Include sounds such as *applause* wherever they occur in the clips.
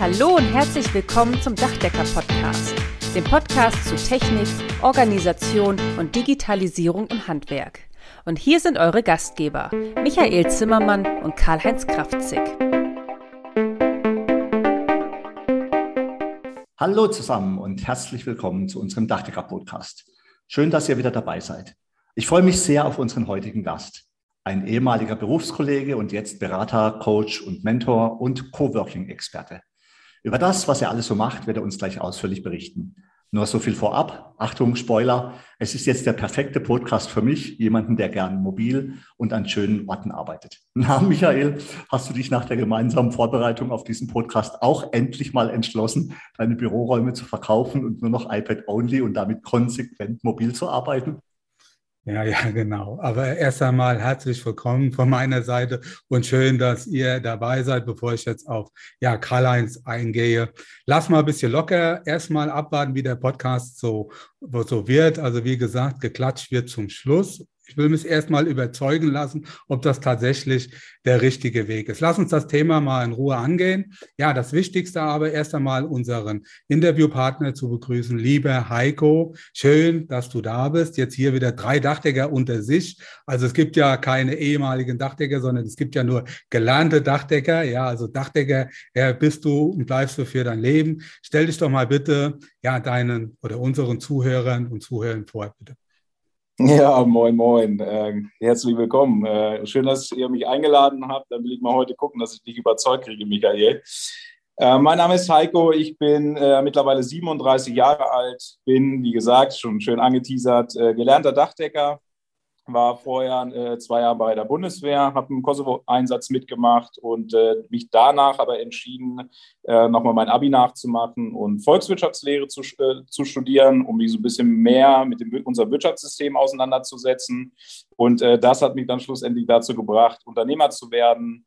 Hallo und herzlich willkommen zum Dachdecker-Podcast, dem Podcast zu Technik, Organisation und Digitalisierung im Handwerk. Und hier sind eure Gastgeber, Michael Zimmermann und Karl-Heinz Kraftzig. Hallo zusammen und herzlich willkommen zu unserem Dachdecker-Podcast. Schön, dass ihr wieder dabei seid. Ich freue mich sehr auf unseren heutigen Gast ein ehemaliger Berufskollege und jetzt Berater, Coach und Mentor und Coworking-Experte. Über das, was er alles so macht, wird er uns gleich ausführlich berichten. Nur so viel vorab. Achtung, Spoiler. Es ist jetzt der perfekte Podcast für mich, jemanden, der gern mobil und an schönen Orten arbeitet. *laughs* Na, Michael, hast du dich nach der gemeinsamen Vorbereitung auf diesen Podcast auch endlich mal entschlossen, deine Büroräume zu verkaufen und nur noch iPad-only und damit konsequent mobil zu arbeiten? Ja, ja, genau. Aber erst einmal herzlich willkommen von meiner Seite und schön, dass ihr dabei seid, bevor ich jetzt auf ja, Karl-Heinz eingehe. Lass mal ein bisschen locker erstmal abwarten, wie der Podcast so, so wird. Also wie gesagt, geklatscht wird zum Schluss ich will mich erstmal überzeugen lassen, ob das tatsächlich der richtige Weg ist. Lass uns das Thema mal in Ruhe angehen. Ja, das Wichtigste aber erst einmal unseren Interviewpartner zu begrüßen. Lieber Heiko, schön, dass du da bist. Jetzt hier wieder drei Dachdecker unter sich. Also es gibt ja keine ehemaligen Dachdecker, sondern es gibt ja nur gelernte Dachdecker. Ja, also Dachdecker ja, bist du und bleibst du für dein Leben. Stell dich doch mal bitte ja deinen oder unseren Zuhörern und Zuhörern vor, bitte. *laughs* Ja, moin, moin. Äh, herzlich willkommen. Äh, schön, dass ihr mich eingeladen habt. Dann will ich mal heute gucken, dass ich dich überzeugt kriege, Michael. Äh, mein Name ist Heiko. Ich bin äh, mittlerweile 37 Jahre alt. Bin, wie gesagt, schon schön angeteasert, äh, gelernter Dachdecker war vorher äh, zwei Jahre bei der Bundeswehr, habe einen Kosovo-Einsatz mitgemacht und äh, mich danach aber entschieden, äh, nochmal mein Abi nachzumachen und Volkswirtschaftslehre zu, äh, zu studieren, um mich so ein bisschen mehr mit dem, unserem Wirtschaftssystem auseinanderzusetzen. Und äh, das hat mich dann schlussendlich dazu gebracht, Unternehmer zu werden,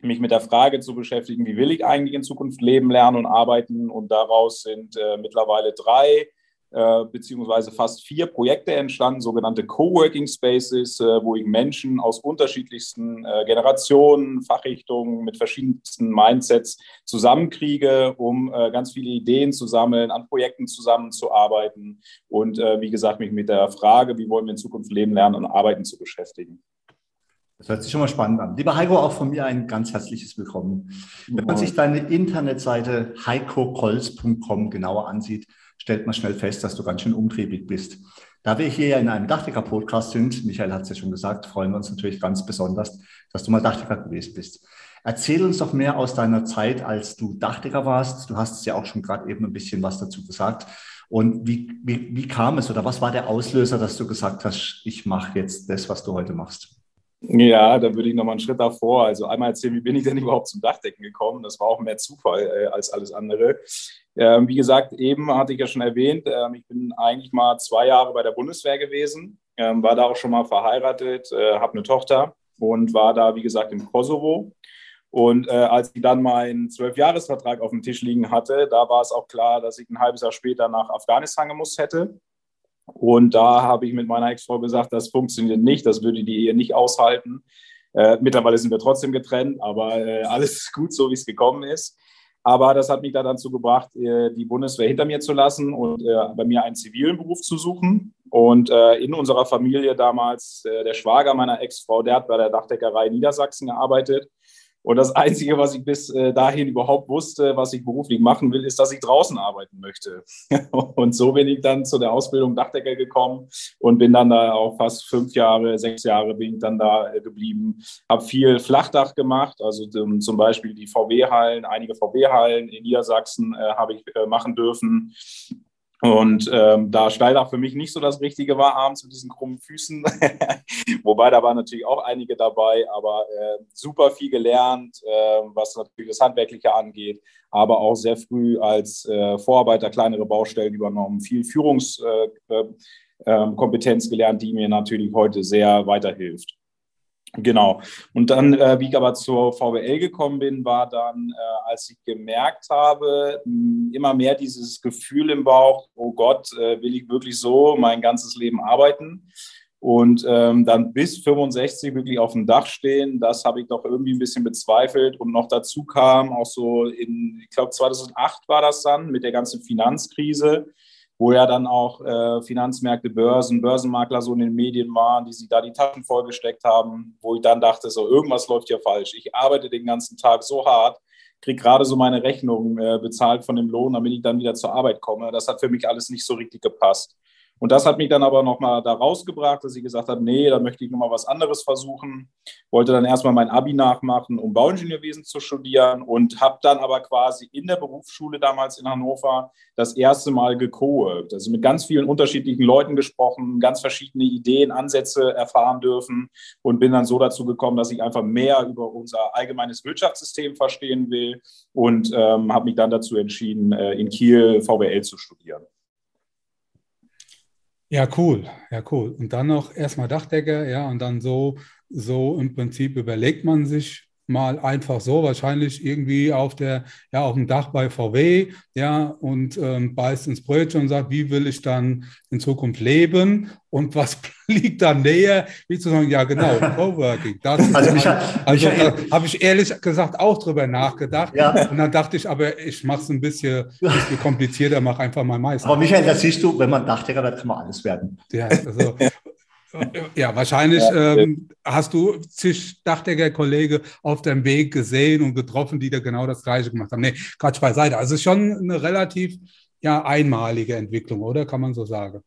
mich mit der Frage zu beschäftigen, wie will ich eigentlich in Zukunft leben, lernen und arbeiten. Und daraus sind äh, mittlerweile drei äh, beziehungsweise fast vier Projekte entstanden, sogenannte Coworking Spaces, äh, wo ich Menschen aus unterschiedlichsten äh, Generationen, Fachrichtungen mit verschiedensten Mindsets zusammenkriege, um äh, ganz viele Ideen zu sammeln, an Projekten zusammenzuarbeiten und äh, wie gesagt, mich mit der Frage, wie wollen wir in Zukunft leben, lernen und arbeiten zu beschäftigen. Das hört sich schon mal spannend an. Lieber Heiko, auch von mir ein ganz herzliches Willkommen. Wenn man sich deine Internetseite heikokolz.com genauer ansieht, stellt man schnell fest, dass du ganz schön umtriebig bist. Da wir hier ja in einem Dachdecker-Podcast sind, Michael hat es ja schon gesagt, freuen wir uns natürlich ganz besonders, dass du mal Dachdecker gewesen bist. Erzähl uns doch mehr aus deiner Zeit, als du Dachdecker warst. Du hast es ja auch schon gerade eben ein bisschen was dazu gesagt. Und wie, wie, wie kam es oder was war der Auslöser, dass du gesagt hast, ich mache jetzt das, was du heute machst? Ja, da würde ich noch mal einen Schritt davor. Also einmal erzählen, wie bin ich denn überhaupt zum Dachdecken gekommen? Das war auch mehr Zufall äh, als alles andere. Ähm, wie gesagt, eben hatte ich ja schon erwähnt, ähm, ich bin eigentlich mal zwei Jahre bei der Bundeswehr gewesen, ähm, war da auch schon mal verheiratet, äh, habe eine Tochter und war da, wie gesagt, im Kosovo. Und äh, als ich dann meinen Zwölfjahresvertrag auf dem Tisch liegen hatte, da war es auch klar, dass ich ein halbes Jahr später nach Afghanistan gemusst hätte. Und da habe ich mit meiner Ex-Frau gesagt, das funktioniert nicht, das würde die Ehe nicht aushalten. Äh, mittlerweile sind wir trotzdem getrennt, aber äh, alles *laughs* gut, so wie es gekommen ist. Aber das hat mich da dazu gebracht, äh, die Bundeswehr hinter mir zu lassen und äh, bei mir einen zivilen Beruf zu suchen. Und äh, in unserer Familie damals, der Schwager meiner Ex-Frau, der hat bei der Dachdeckerei Niedersachsen gearbeitet. Und das Einzige, was ich bis äh, dahin überhaupt wusste, was ich beruflich machen will, ist, dass ich draußen arbeiten möchte. *laughs* und so bin ich dann zu der Ausbildung Dachdecker gekommen und bin dann da auch fast fünf Jahre, sechs Jahre bin ich dann da äh, geblieben. Habe viel Flachdach gemacht, also um, zum Beispiel die VW-Hallen, einige VW-Hallen in Niedersachsen äh, habe ich äh, machen dürfen. Und ähm, da Steildach für mich nicht so das Richtige war, abends mit diesen krummen Füßen, *laughs* wobei da waren natürlich auch einige dabei, aber äh, super viel gelernt, äh, was natürlich das Handwerkliche angeht, aber auch sehr früh als äh, Vorarbeiter kleinere Baustellen übernommen, viel Führungskompetenz äh, äh, gelernt, die mir natürlich heute sehr weiterhilft. Genau. Und dann, äh, wie ich aber zur VWL gekommen bin, war dann, äh, als ich gemerkt habe, mh, immer mehr dieses Gefühl im Bauch, oh Gott, äh, will ich wirklich so mein ganzes Leben arbeiten? Und ähm, dann bis 65 wirklich auf dem Dach stehen, das habe ich doch irgendwie ein bisschen bezweifelt. Und noch dazu kam auch so in, ich glaube 2008 war das dann mit der ganzen Finanzkrise, wo ja dann auch äh, Finanzmärkte, Börsen, Börsenmakler so in den Medien waren, die sich da die Taschen vollgesteckt haben, wo ich dann dachte, so irgendwas läuft hier falsch. Ich arbeite den ganzen Tag so hart, kriege gerade so meine Rechnung äh, bezahlt von dem Lohn, damit ich dann wieder zur Arbeit komme. Das hat für mich alles nicht so richtig gepasst. Und das hat mich dann aber nochmal da rausgebracht, dass ich gesagt habe, nee, da möchte ich nochmal was anderes versuchen. Wollte dann erstmal mein Abi nachmachen, um Bauingenieurwesen zu studieren und habe dann aber quasi in der Berufsschule damals in Hannover das erste Mal gecoworkt. Also mit ganz vielen unterschiedlichen Leuten gesprochen, ganz verschiedene Ideen, Ansätze erfahren dürfen und bin dann so dazu gekommen, dass ich einfach mehr über unser allgemeines Wirtschaftssystem verstehen will und ähm, habe mich dann dazu entschieden, äh, in Kiel VWL zu studieren. Ja, cool. Ja, cool. Und dann noch erstmal Dachdecker, ja, und dann so, so im Prinzip überlegt man sich, mal einfach so, wahrscheinlich irgendwie auf der, ja, auf dem Dach bei VW, ja, und ähm, beißt ins Brötchen und sagt, wie will ich dann in Zukunft leben und *laughs* was liegt da näher, wie zu sagen, ja, genau, *laughs* Coworking. Das also, Michael, also da habe ich ehrlich gesagt auch drüber nachgedacht. Ja. Und dann dachte ich, aber ich mache es ein bisschen, bisschen komplizierter, mache einfach mal Meister. Aber Michael, da siehst du, wenn man Dachdecker wird, kann man alles werden. Ja, also Ja, wahrscheinlich ja, ähm, hast du zig Dachdecker-Kollege auf deinem Weg gesehen und getroffen, die da genau das Gleiche gemacht haben. Nee, Quatsch beiseite. Also schon eine relativ ja, einmalige Entwicklung, oder? Kann man so sagen.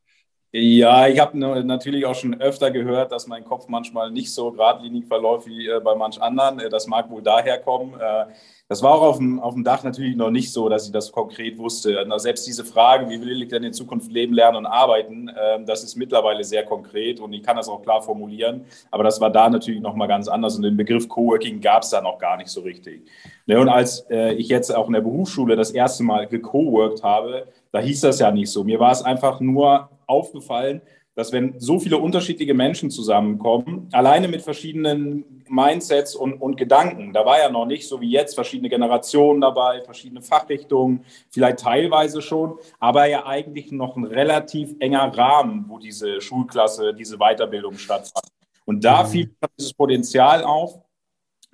Ja, ich habe natürlich auch schon öfter gehört, dass mein Kopf manchmal nicht so geradlinig verläuft wie äh, bei manch anderen. Äh, das mag wohl daher kommen. Äh, das war auch auf dem, auf dem Dach natürlich noch nicht so, dass ich das konkret wusste. Selbst diese Frage, wie will ich denn in Zukunft leben, lernen und arbeiten, ähm, das ist mittlerweile sehr konkret und ich kann das auch klar formulieren. Aber das war da natürlich nochmal ganz anders und den Begriff Coworking gab es da noch gar nicht so richtig. Ne, und als ich jetzt auch in der Berufsschule das erste Mal gecoworkt habe, da hieß das ja nicht so. Mir war es einfach nur aufgefallen, dass wenn so viele unterschiedliche Menschen zusammenkommen, alleine mit verschiedenen Mindsets und, und, Gedanken, da war ja noch nicht so wie jetzt verschiedene Generationen dabei, verschiedene Fachrichtungen, vielleicht teilweise schon, aber ja eigentlich noch ein relativ enger Rahmen, wo diese Schulklasse, diese Weiterbildung stattfand. Und da mhm. fiel dieses Potenzial auf,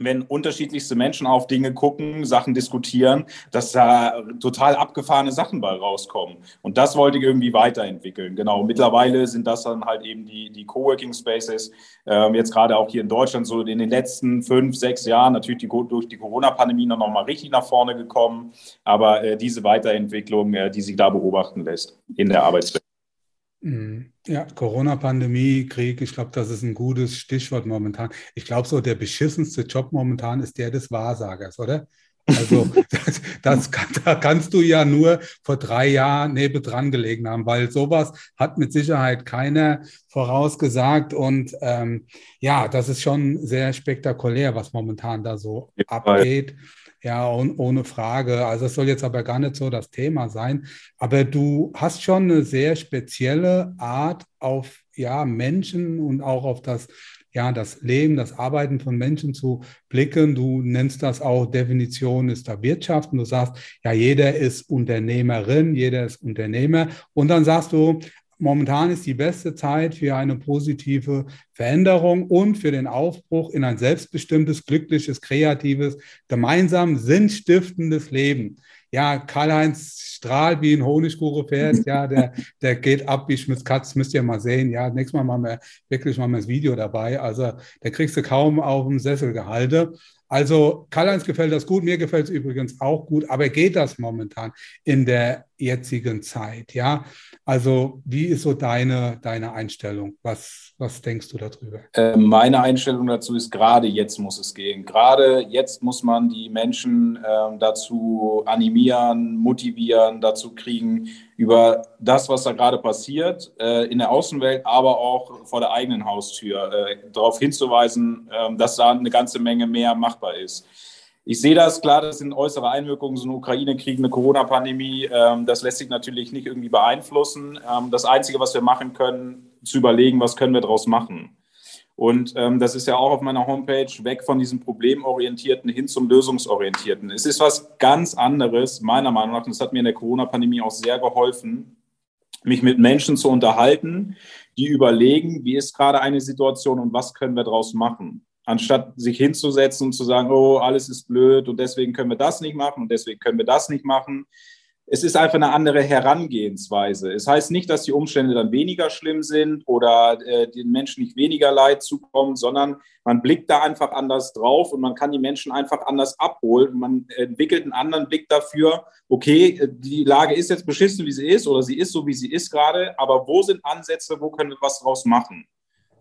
wenn unterschiedlichste Menschen auf Dinge gucken, Sachen diskutieren, dass da total abgefahrene Sachen bei rauskommen. Und das wollte ich irgendwie weiterentwickeln. Genau. Mittlerweile sind das dann halt eben die, die Coworking Spaces. Ähm, jetzt gerade auch hier in Deutschland so in den letzten fünf, sechs Jahren natürlich die, durch die Corona-Pandemie noch mal richtig nach vorne gekommen. Aber äh, diese Weiterentwicklung, äh, die sich da beobachten lässt in der Arbeitswelt. Mhm. Ja, Corona-Pandemie, Krieg, ich glaube, das ist ein gutes Stichwort momentan. Ich glaube, so der beschissenste Job momentan ist der des Wahrsagers, oder? Also *laughs* das, das kann, da kannst du ja nur vor drei Jahren neben dran gelegen haben, weil sowas hat mit Sicherheit keiner vorausgesagt. Und ähm, ja, das ist schon sehr spektakulär, was momentan da so abgeht. Ja, und ohne Frage. Also es soll jetzt aber gar nicht so das Thema sein. Aber du hast schon eine sehr spezielle Art auf ja, Menschen und auch auf das, ja, das Leben, das Arbeiten von Menschen zu blicken. Du nennst das auch Definition ist der Wirtschaft und du sagst, ja, jeder ist Unternehmerin, jeder ist Unternehmer. Und dann sagst du, Momentan ist die beste Zeit für eine positive Veränderung und für den Aufbruch in ein selbstbestimmtes, glückliches, kreatives, gemeinsam sinnstiftendes Leben. Ja, Karl-Heinz strahlt wie ein Honigkuchenpferd. *laughs* Ja, der, der geht ab wie Schmitz Katz, müsst ihr mal sehen. Ja, nächstes Mal machen wir wirklich mal das Video dabei. Also, der kriegst du kaum auf dem Sessel gehalten. Also Karl-Heinz gefällt das gut, mir gefällt es übrigens auch gut, aber geht das momentan in der jetzigen Zeit? Ja, also wie ist so deine, deine Einstellung? Was, was denkst du darüber? Äh, meine Einstellung dazu ist, gerade jetzt muss es gehen. Gerade jetzt muss man die Menschen äh, dazu animieren, motivieren, dazu kriegen, über das, was da gerade passiert, äh, in der Außenwelt, aber auch vor der eigenen Haustür, äh, darauf hinzuweisen, äh, dass da eine ganze Menge mehr machbar ist. Ich sehe das, klar, das sind äußere Einwirkungen, so ein Ukraine-Krieg, eine Corona-Pandemie, ähm, das lässt sich natürlich nicht irgendwie beeinflussen. Ähm, das Einzige, was wir machen können, zu überlegen, was können wir daraus machen. Und ähm, das ist ja auch auf meiner Homepage weg von diesem Problemorientierten hin zum Lösungsorientierten. Es ist was ganz anderes, meiner Meinung nach, und das hat mir in der Corona-Pandemie auch sehr geholfen, mich mit Menschen zu unterhalten, die überlegen, wie ist gerade eine Situation und was können wir daraus machen. Anstatt sich hinzusetzen und zu sagen, oh, alles ist blöd und deswegen können wir das nicht machen und deswegen können wir das nicht machen, es ist einfach eine andere Herangehensweise. Es heißt nicht, dass die Umstände dann weniger schlimm sind oder äh, den Menschen nicht weniger Leid zukommt, sondern man blickt da einfach anders drauf und man kann die Menschen einfach anders abholen. Man entwickelt einen anderen Blick dafür, okay, äh, die Lage ist jetzt beschissen, wie sie ist oder sie ist so, wie sie ist gerade, aber wo sind Ansätze, wo können wir was draus machen?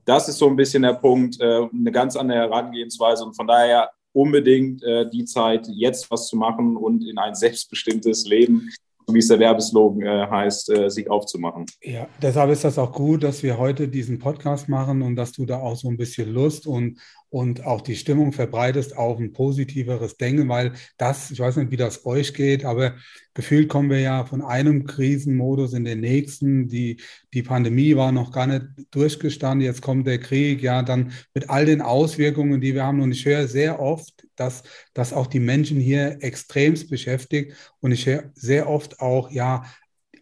Das ist so ein bisschen der Punkt, äh, eine ganz andere Herangehensweise und von daher unbedingt äh, die Zeit, jetzt was zu machen und in ein selbstbestimmtes Leben, wie es der Werbeslogan äh, heißt, äh, sich aufzumachen. Ja, deshalb ist das auch gut, dass wir heute diesen Podcast machen und dass du da auch so ein bisschen Lust und und auch die Stimmung verbreitest auf ein positiveres Denken, weil das, ich weiß nicht, wie das euch geht, aber gefühlt kommen wir ja von einem Krisenmodus in den nächsten. Die, die Pandemie war noch gar nicht durchgestanden, jetzt kommt der Krieg, ja, dann mit all den Auswirkungen, die wir haben. Und ich höre sehr oft, dass, dass auch die Menschen hier extremst beschäftigt und ich höre sehr oft auch, ja,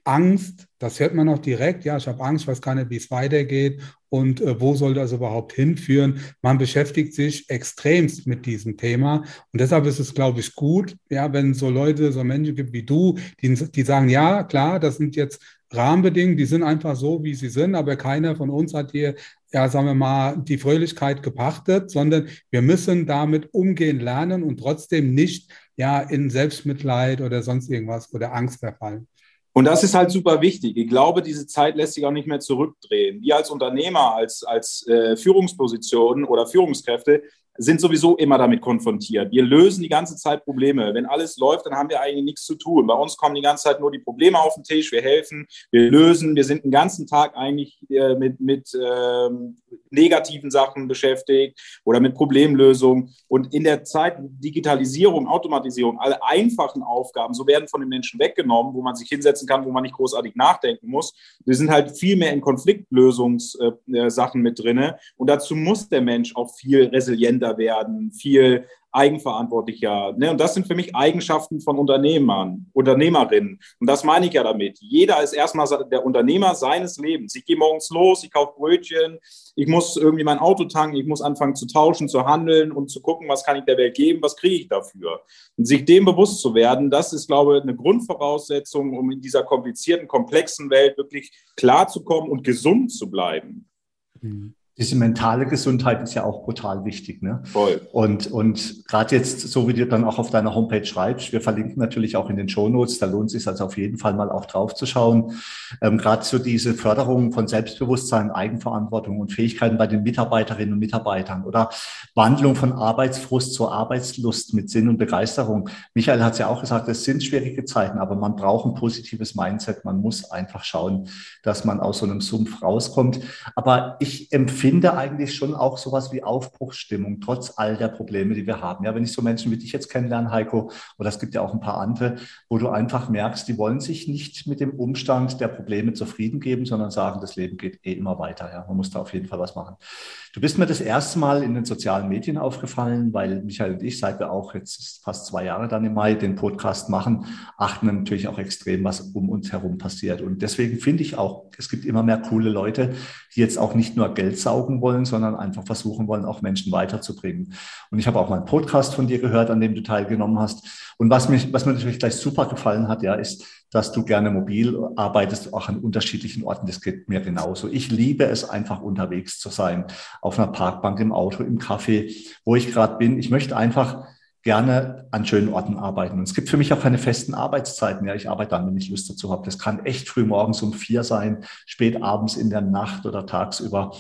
Angst, das hört man noch direkt, ja, ich habe Angst, ich weiß gar nicht, wie es weitergeht und äh, wo soll das überhaupt hinführen. Man beschäftigt sich extremst mit diesem Thema und deshalb ist es, glaube ich, gut, ja, wenn so Leute, so Menschen gibt wie du, die, die sagen, ja, klar, das sind jetzt Rahmenbedingungen, die sind einfach so, wie sie sind, aber keiner von uns hat hier, ja, sagen wir mal, die Fröhlichkeit gepachtet, sondern wir müssen damit umgehen lernen und trotzdem nicht ja in Selbstmitleid oder sonst irgendwas oder Angst verfallen. Und das ist halt super wichtig. Ich glaube, diese Zeit lässt sich auch nicht mehr zurückdrehen. Wir als Unternehmer, als, als äh, Führungspositionen oder Führungskräfte sind sowieso immer damit konfrontiert. Wir lösen die ganze Zeit Probleme. Wenn alles läuft, dann haben wir eigentlich nichts zu tun. Bei uns kommen die ganze Zeit nur die Probleme auf den Tisch. Wir helfen, wir lösen. Wir sind den ganzen Tag eigentlich äh, mit, mit ähm, negativen Sachen beschäftigt oder mit Problemlösungen. Und in der Zeit Digitalisierung, Automatisierung, alle einfachen Aufgaben, so werden von den Menschen weggenommen, wo man sich hinsetzen kann, wo man nicht großartig nachdenken muss. Wir sind halt viel mehr in Konfliktlösungssachen äh, mit drin. Und dazu muss der Mensch auch viel resilienter effizienter werden, viel eigenverantwortlicher. Ne? Und das sind für mich Eigenschaften von Unternehmern, Unternehmerinnen. Und das meine ich ja damit. Jeder ist erstmal der Unternehmer seines Lebens. Ich gehe morgens los, ich kaufe Brötchen, ich muss irgendwie mein Auto tanken, ich muss anfangen zu tauschen, zu handeln und zu gucken, was kann ich der Welt geben, was kriege ich dafür. Und sich dem bewusst zu werden, das ist, glaube ich, eine Grundvoraussetzung, um in dieser komplizierten, komplexen Welt wirklich klarzukommen und gesund zu bleiben. Mhm diese mentale Gesundheit ist ja auch brutal wichtig. Ne? Voll. Und, und gerade jetzt, so wie du dann auch auf deiner Homepage schreibst, wir verlinken natürlich auch in den Show Notes, da lohnt es sich also auf jeden Fall mal auch drauf zu schauen. Ähm, gerade so diese Förderung von Selbstbewusstsein, Eigenverantwortung und Fähigkeiten bei den Mitarbeiterinnen und Mitarbeitern oder Wandlung von Arbeitsfrust zur Arbeitslust mit Sinn und Begeisterung. Michael hat es ja auch gesagt, es sind schwierige Zeiten, aber man braucht ein positives Mindset. Man muss einfach schauen, dass man aus so einem Sumpf rauskommt. Aber ich empfehle finde eigentlich schon auch sowas wie Aufbruchsstimmung, trotz all der Probleme, die wir haben. Ja, wenn ich so Menschen wie dich jetzt kennenlerne, Heiko, oder es gibt ja auch ein paar andere, wo du einfach merkst, die wollen sich nicht mit dem Umstand der Probleme zufrieden geben, sondern sagen, das Leben geht eh immer weiter. Ja, man muss da auf jeden Fall was machen. Du bist mir das erste Mal in den sozialen Medien aufgefallen, weil Michael und ich, seit wir auch jetzt fast zwei Jahre dann im Mai den Podcast machen, achten natürlich auch extrem, was um uns herum passiert. Und deswegen finde ich auch, es gibt immer mehr coole Leute, die jetzt auch nicht nur Geld saugen wollen, sondern einfach versuchen wollen, auch Menschen weiterzubringen. Und ich habe auch mal einen Podcast von dir gehört, an dem du teilgenommen hast. Und was, mich, was mir natürlich gleich super gefallen hat, ja, ist, dass du gerne mobil arbeitest, auch an unterschiedlichen Orten. Das geht mir genauso. Ich liebe es einfach unterwegs zu sein, auf einer Parkbank, im Auto, im Café, wo ich gerade bin. Ich möchte einfach gerne an schönen Orten arbeiten. Und es gibt für mich auch keine festen Arbeitszeiten. Ja, ich arbeite dann, wenn ich Lust dazu habe. Das kann echt früh morgens um vier sein, spät abends in der Nacht oder tagsüber.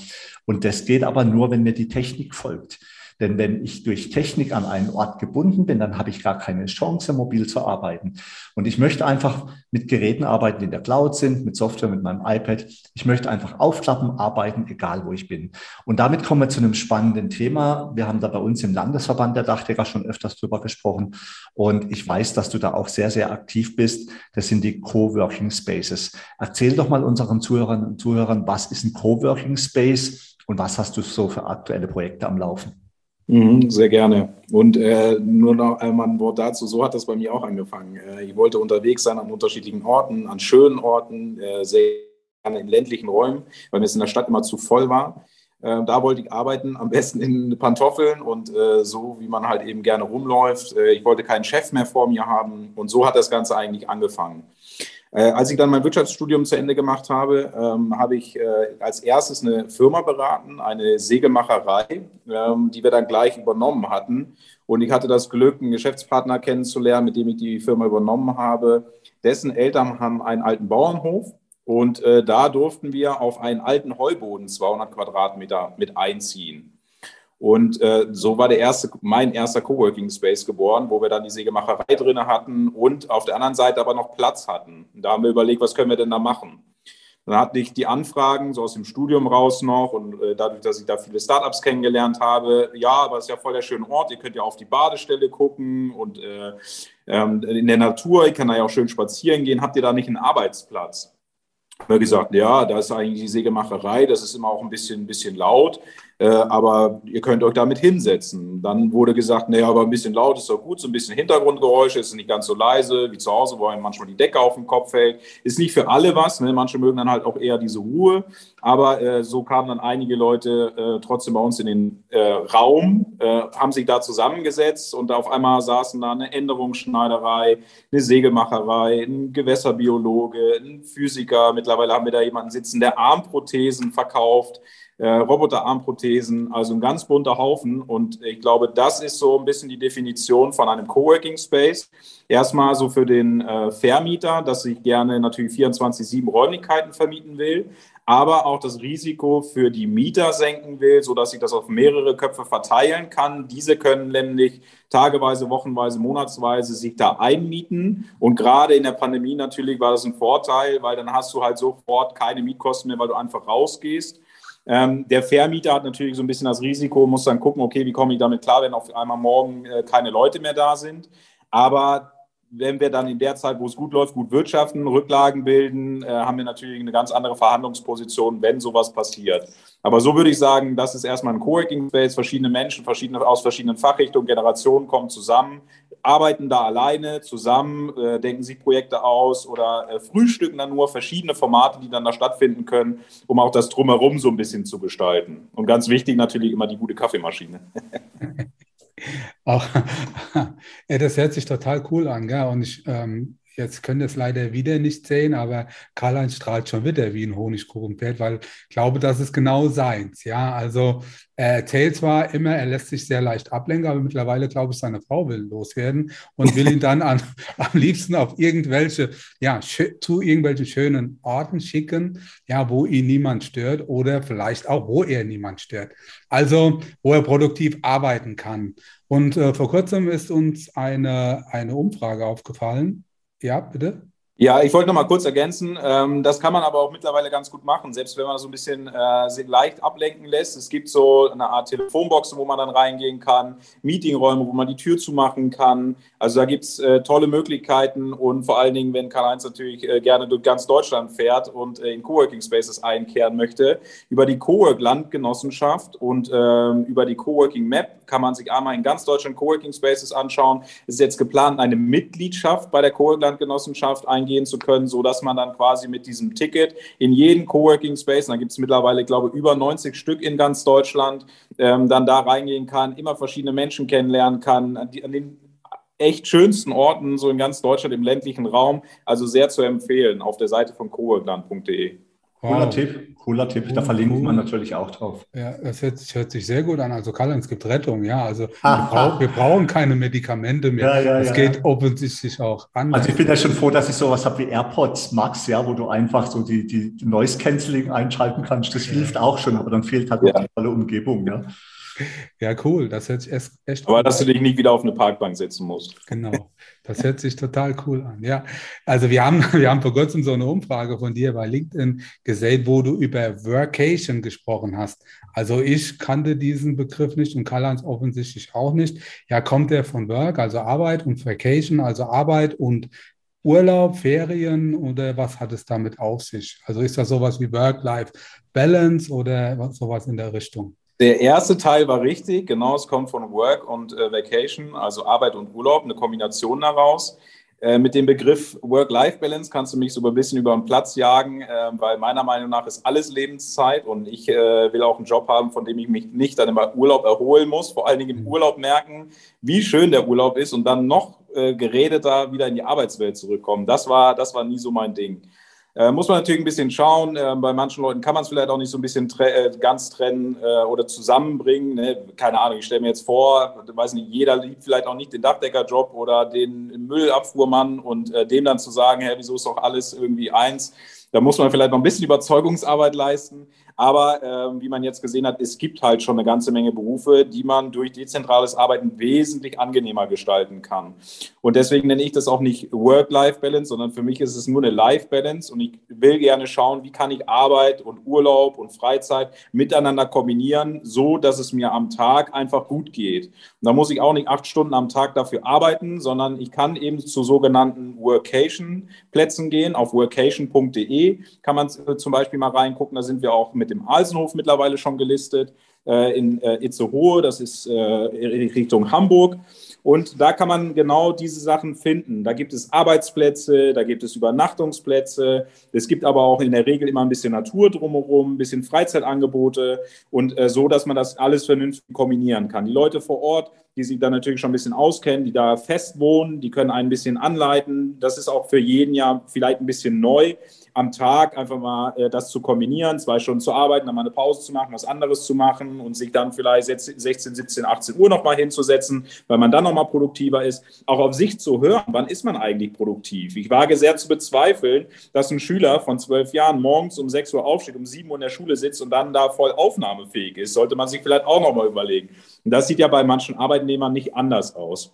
Und das geht aber nur, wenn mir die Technik folgt. Denn wenn ich durch Technik an einen Ort gebunden bin, dann habe ich gar keine Chance, mobil zu arbeiten. Und ich möchte einfach mit Geräten arbeiten, die in der Cloud sind, mit Software, mit meinem iPad. Ich möchte einfach aufklappen, arbeiten, egal wo ich bin. Und damit kommen wir zu einem spannenden Thema. Wir haben da bei uns im Landesverband der Dachdecker schon öfters drüber gesprochen. Und ich weiß, dass du da auch sehr, sehr aktiv bist. Das sind die Coworking Spaces. Erzähl doch mal unseren Zuhörern und Zuhörern, was ist ein Coworking Space und was hast du so für aktuelle Projekte am Laufen? Mhm, sehr gerne. Und äh, nur noch einmal ein Wort dazu. So hat das bei mir auch angefangen. Äh, ich wollte unterwegs sein an unterschiedlichen Orten, an schönen Orten, äh, sehr in ländlichen Räumen, weil mir es in der Stadt immer zu voll war. Äh, da wollte ich arbeiten, am besten in Pantoffeln und äh, so, wie man halt eben gerne rumläuft. Äh, ich wollte keinen Chef mehr vor mir haben und so hat das Ganze eigentlich angefangen. Äh, als ich dann mein Wirtschaftsstudium zu Ende gemacht habe, ähm, habe ich äh, als erstes eine Firma beraten, eine Sägemacherei, ähm, die wir dann gleich übernommen hatten. Und ich hatte das Glück, einen Geschäftspartner kennenzulernen, mit dem ich die Firma übernommen habe. Dessen Eltern haben einen alten Bauernhof und äh, da durften wir auf einen alten Heuboden 200 Quadratmeter mit einziehen. Und äh, so war der erste, mein erster Coworking Space geboren, wo wir dann die Sägemacherei drin hatten und auf der anderen Seite aber noch Platz hatten. Und da haben wir überlegt, was können wir denn da machen? Dann hatte ich die Anfragen so aus dem Studium raus noch und äh, dadurch, dass ich da viele Startups kennengelernt habe, ja, aber es ist ja voll der schöne Ort, ihr könnt ja auf die Badestelle gucken und äh, ähm, in der Natur, ich kann da ja auch schön spazieren gehen, habt ihr da nicht einen Arbeitsplatz? haben wir gesagt, ja, da ist eigentlich die Sägemacherei, das ist immer auch ein bisschen, ein bisschen laut. Äh, aber ihr könnt euch damit hinsetzen. Dann wurde gesagt, naja, aber ein bisschen laut ist doch gut, so ein bisschen Hintergrundgeräusche, ist nicht ganz so leise wie zu Hause, wo einem manchmal die Decke auf den Kopf fällt. Ist nicht für alle was, ne? manche mögen dann halt auch eher diese Ruhe, aber äh, so kamen dann einige Leute äh, trotzdem bei uns in den äh, Raum, äh, haben sich da zusammengesetzt und auf einmal saßen da eine Änderungsschneiderei, eine Sägemacherei, ein Gewässerbiologe, ein Physiker, mittlerweile haben wir da jemanden sitzen, der Armprothesen verkauft, äh, Roboterarmprothesen, also ein ganz bunter Haufen. Und ich glaube, das ist so ein bisschen die Definition von einem Coworking Space. Erstmal so für den äh, Vermieter, dass ich gerne natürlich 24-7 Räumlichkeiten vermieten will, aber auch das Risiko für die Mieter senken will, sodass ich das auf mehrere Köpfe verteilen kann. Diese können nämlich tageweise, wochenweise, monatsweise sich da einmieten. Und gerade in der Pandemie natürlich war das ein Vorteil, weil dann hast du halt sofort keine Mietkosten mehr, weil du einfach rausgehst. Ähm, der Vermieter hat natürlich so ein bisschen das Risiko, muss dann gucken, okay, wie komme ich damit klar, wenn auf einmal morgen äh, keine Leute mehr da sind. Aber wenn wir dann in der Zeit, wo es gut läuft, gut wirtschaften, Rücklagen bilden, äh, haben wir natürlich eine ganz andere Verhandlungsposition, wenn sowas passiert. Aber so würde ich sagen, das ist erstmal ein Coworking Space. Verschiedene Menschen verschiedene, aus verschiedenen Fachrichtungen, Generationen kommen zusammen, arbeiten da alleine zusammen, äh, denken sich Projekte aus oder äh, frühstücken dann nur verschiedene Formate, die dann da stattfinden können, um auch das Drumherum so ein bisschen zu gestalten. Und ganz wichtig natürlich immer die gute Kaffeemaschine. *laughs* Auch, *laughs* das hört sich total cool an, gell? Und ich, ähm, Jetzt können es leider wieder nicht sehen, aber Karl-Heinz strahlt schon wieder wie ein Honigkuchenpferd, weil ich glaube, das ist genau seins. Ja, also er erzählt zwar immer, er lässt sich sehr leicht ablenken, aber mittlerweile glaube ich, seine Frau will loswerden und will ihn dann an, *laughs* am liebsten auf irgendwelche, ja, zu irgendwelchen schönen Orten schicken, ja, wo ihn niemand stört oder vielleicht auch, wo er niemand stört. Also, wo er produktiv arbeiten kann. Und äh, vor kurzem ist uns eine, eine Umfrage aufgefallen ja, bitte. Ja, ich wollte noch mal kurz ergänzen. Ähm, das kann man aber auch mittlerweile ganz gut machen, selbst wenn man so ein bisschen äh, leicht ablenken lässt. Es gibt so eine Art Telefonbox, wo man dann reingehen kann, Meetingräume, wo man die Tür zumachen kann. Also da gibt es äh, tolle Möglichkeiten und vor allen Dingen, wenn Karl-Heinz natürlich äh, gerne durch ganz Deutschland fährt und in Coworking Spaces einkehren möchte, über die Cowork Landgenossenschaft und ähm, über die Coworking Map kann man sich einmal in ganz Deutschland Coworking Spaces anschauen. Es ist jetzt geplant, eine Mitgliedschaft bei der Cowork Landgenossenschaft eingehen zu können, so dass man dann quasi mit diesem Ticket in jeden Coworking Space, da gibt es mittlerweile, glaube ich, über 90 Stück in ganz Deutschland, ähm, dann da reingehen kann, immer verschiedene Menschen kennenlernen kann, an, die, an den echt schönsten Orten, so in ganz Deutschland im ländlichen Raum. Also sehr zu empfehlen auf der Seite von coworkland.de. Cooler wow. Tipp, cooler Tipp. Da verlinkt man natürlich auch drauf. Ja, das hört, hört sich sehr gut an. Also Karl, es gibt Rettung, ja. Also wir, brauch, wir, braumen keine Medikamente mehr. Ja, ja, das ja, geht ja. offensichtlich auch an. Also ich bin ja schon froh, dass ich sowas habe wie AirPods Max, ja, wo du einfach so die, die Noise Cancelling einschalten kannst. Das hilft auch schon, aber dann fehlt halt ja. eine tolle Umgebung, ja. *laughs* Ja, cool. Das hört sich echt Aber dass du dich nicht wieder auf eine Parkbank setzen musst. Genau. Das hört sich total cool an. Ja, also wir haben, *laughs* wir haben vor kurzem so eine Umfrage von dir bei LinkedIn gesehen, wo du über Workation gesprochen hast. Also ich kannte diesen Begriff nicht und Karl-Heinz offensichtlich auch nicht. Ja, kommt der von Work, also Arbeit und Vacation, also Arbeit und Urlaub, Ferien oder was hat es damit auf sich? Also ist das sowas wie Work-Life-Balance oder sowas in der Richtung? Der erste Teil war richtig, genau, es kommt von Work und äh, Vacation, also Arbeit und Urlaub, eine Kombination daraus. Äh, mit dem Begriff Work-Life-Balance kannst du mich so ein bisschen über den Platz jagen, äh, weil meiner Meinung nach ist alles Lebenszeit und ich äh, will auch einen Job haben, von dem ich mich nicht dann im Urlaub erholen muss. Vor allen Dingen im mhm. Urlaub merken, wie schön der Urlaub ist und dann noch äh, geredeter wieder in die Arbeitswelt zurückkommen. Das war, das war nie so mein Ding. Äh, muss man natürlich ein bisschen schauen. Äh, bei manchen Leuten kann man es vielleicht auch nicht so ein bisschen tre äh, ganz trennen äh, oder zusammenbringen. Ne? Keine Ahnung, ich stelle mir jetzt vor, weiß nicht, jeder liebt vielleicht auch nicht den Dachdeckerjob oder den Müllabfuhrmann und äh, dem dann zu sagen, hey, wieso ist doch alles irgendwie eins? Da muss man vielleicht noch ein bisschen Überzeugungsarbeit leisten. Aber äh, wie man jetzt gesehen hat, es gibt halt schon eine ganze Menge Berufe, die man durch dezentrales Arbeiten wesentlich angenehmer gestalten kann. Und deswegen nenne ich das auch nicht Work-Life-Balance, sondern für mich ist es nur eine Life-Balance. Und ich will gerne schauen, wie kann ich Arbeit und Urlaub und Freizeit miteinander kombinieren, so dass es mir am Tag einfach gut geht. Und da muss ich auch nicht acht Stunden am Tag dafür arbeiten, sondern ich kann eben zu sogenannten Workation-Plätzen gehen. Auf workation.de kann man äh, zum Beispiel mal reingucken. Da sind wir auch mit mit dem Alsenhof mittlerweile schon gelistet, äh, in äh, Itzehoe, das ist äh, Richtung Hamburg. Und da kann man genau diese Sachen finden. Da gibt es Arbeitsplätze, da gibt es Übernachtungsplätze. Es gibt aber auch in der Regel immer ein bisschen Natur drumherum, ein bisschen Freizeitangebote und so, dass man das alles vernünftig kombinieren kann. Die Leute vor Ort, die sich da natürlich schon ein bisschen auskennen, die da fest wohnen, die können ein bisschen anleiten. Das ist auch für jeden Jahr vielleicht ein bisschen neu am Tag einfach mal äh, das zu kombinieren, zwei Stunden zu arbeiten, dann mal eine Pause zu machen, was anderes zu machen und sich dann vielleicht 16, 17, 18 Uhr nochmal hinzusetzen, weil man dann nochmal produktiver ist. Auch auf sich zu hören, wann ist man eigentlich produktiv? Ich wage sehr zu bezweifeln, dass ein Schüler von zwölf Jahren morgens um 6 Uhr aufsteht, um 7 Uhr in der Schule sitzt und dann da voll aufnahmefähig ist. Sollte man sich vielleicht auch nochmal überlegen. Und das sieht ja bei manchen Arbeitnehmern nicht anders aus.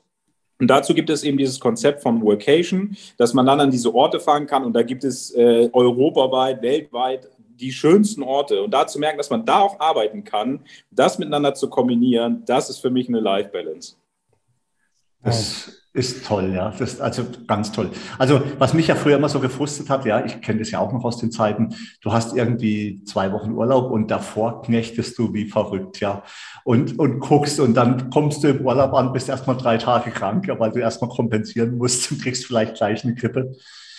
Und dazu gibt es eben dieses Konzept von Workation, dass man dann an diese Orte fahren kann. Und da gibt es äh, europaweit, weltweit die schönsten Orte. Und da zu merken, dass man da auch arbeiten kann, das miteinander zu kombinieren, das ist für mich eine Life Balance. Das ist toll, ja. Das ist also ganz toll. Also, was mich ja früher immer so gefrustet hat, ja, ich kenne das ja auch noch aus den Zeiten, du hast irgendwie zwei Wochen Urlaub und davor knechtest du wie verrückt, ja. Und, und guckst und dann kommst du im Urlaub an, bist erstmal drei Tage krank, weil du erstmal kompensieren musst und kriegst vielleicht gleich eine Grippe.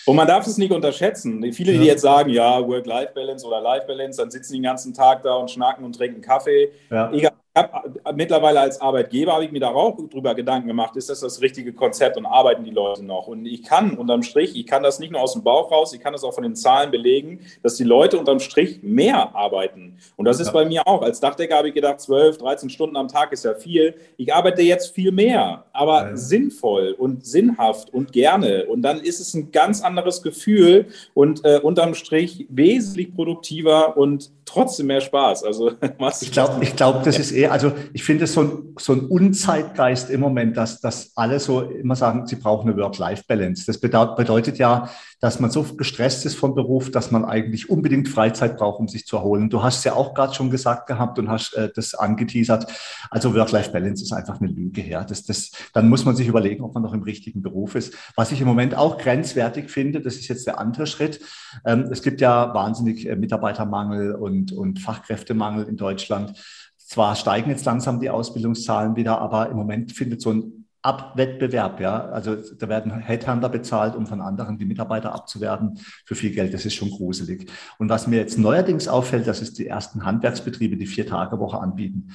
Und man darf es nicht unterschätzen. Viele, die jetzt sagen, ja, Work-Life-Balance oder Life-Balance, dann sitzen die den ganzen Tag da und schnacken und trinken Kaffee. Ja. Egal, habe mittlerweile als Arbeitgeber habe ich mir da auch drüber Gedanken gemacht, ist das das richtige Konzept und arbeiten die Leute noch? Und ich kann unterm Strich, ich kann das nicht nur aus dem Bauch raus, ich kann das auch von den Zahlen belegen, dass die Leute unterm Strich mehr arbeiten. Und das ist ja. bei mir auch. Als Dachdecker habe ich gedacht, 12, 13 Stunden am Tag ist ja viel. Ich arbeite jetzt viel mehr, aber ja. sinnvoll und sinnhaft und gerne. Und dann ist es ein ganz anderes Gefühl und äh, unterm Strich wesentlich produktiver und trotzdem mehr Spaß. Also *laughs* was ich glaube, ich glaube, das ist eher, also ich finde es so ein, so ein Unzeitgeist im Moment, dass, dass alle so immer sagen, sie brauchen eine Work-Life-Balance. Das bedeutet ja, dass man so gestresst ist vom Beruf, dass man eigentlich unbedingt Freizeit braucht, um sich zu erholen. Du hast es ja auch gerade schon gesagt gehabt und hast äh, das angeteasert. Also Work-Life-Balance ist einfach eine Lüge her. Das, das, dann muss man sich überlegen, ob man noch im richtigen Beruf ist. Was ich im Moment auch grenzwertig finde, das ist jetzt der andere Schritt. Ähm, es gibt ja wahnsinnig äh, Mitarbeitermangel und, und Fachkräftemangel in Deutschland. Zwar steigen jetzt langsam die Ausbildungszahlen wieder, aber im Moment findet so ein Abwettbewerb, ja. Also da werden Headhunter bezahlt, um von anderen die Mitarbeiter abzuwerben für viel Geld. Das ist schon gruselig. Und was mir jetzt neuerdings auffällt, das ist die ersten Handwerksbetriebe, die vier Tage Woche anbieten.